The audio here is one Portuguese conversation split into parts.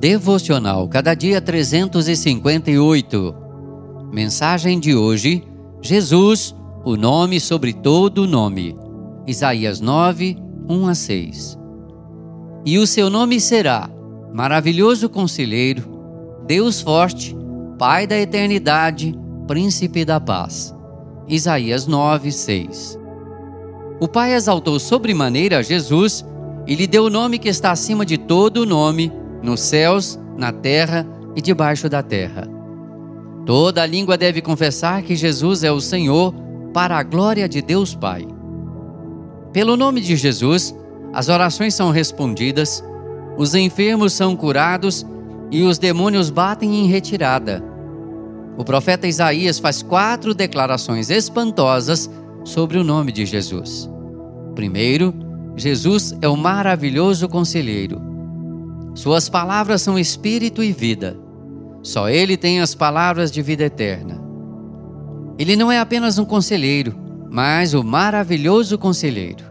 Devocional Cada Dia 358. Mensagem de hoje: Jesus, o nome sobre todo nome. Isaías 9, 1 a 6. E o seu nome será Maravilhoso Conselheiro, Deus Forte, Pai da Eternidade, Príncipe da Paz. Isaías 9, 6. O Pai exaltou sobremaneira Jesus e lhe deu o nome que está acima de todo nome nos céus, na terra e debaixo da terra. Toda língua deve confessar que Jesus é o Senhor, para a glória de Deus Pai. Pelo nome de Jesus, as orações são respondidas, os enfermos são curados e os demônios batem em retirada. O profeta Isaías faz quatro declarações espantosas sobre o nome de Jesus. Primeiro, Jesus é o maravilhoso conselheiro. Suas palavras são espírito e vida. Só Ele tem as palavras de vida eterna. Ele não é apenas um conselheiro, mas o maravilhoso conselheiro.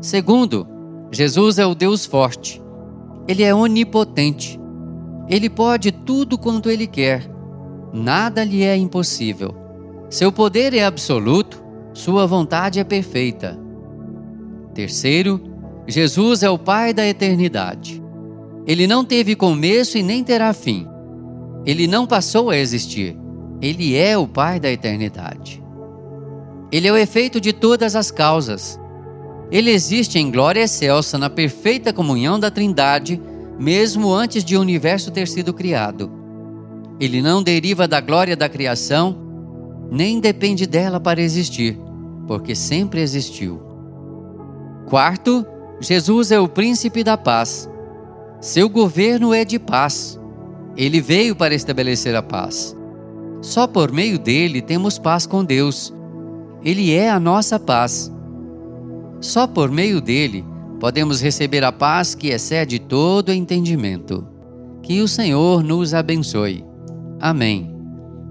Segundo, Jesus é o Deus forte. Ele é onipotente. Ele pode tudo quanto ele quer. Nada lhe é impossível. Seu poder é absoluto, sua vontade é perfeita. Terceiro, Jesus é o Pai da eternidade. Ele não teve começo e nem terá fim. Ele não passou a existir. Ele é o Pai da eternidade. Ele é o efeito de todas as causas. Ele existe em glória excelsa na perfeita comunhão da Trindade, mesmo antes de o universo ter sido criado. Ele não deriva da glória da criação, nem depende dela para existir, porque sempre existiu. Quarto, Jesus é o príncipe da paz. Seu governo é de paz. Ele veio para estabelecer a paz. Só por meio dele temos paz com Deus. Ele é a nossa paz. Só por meio dele podemos receber a paz que excede todo entendimento. Que o Senhor nos abençoe. Amém.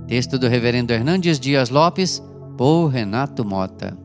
Texto do Reverendo Hernandes Dias Lopes, por Renato Mota.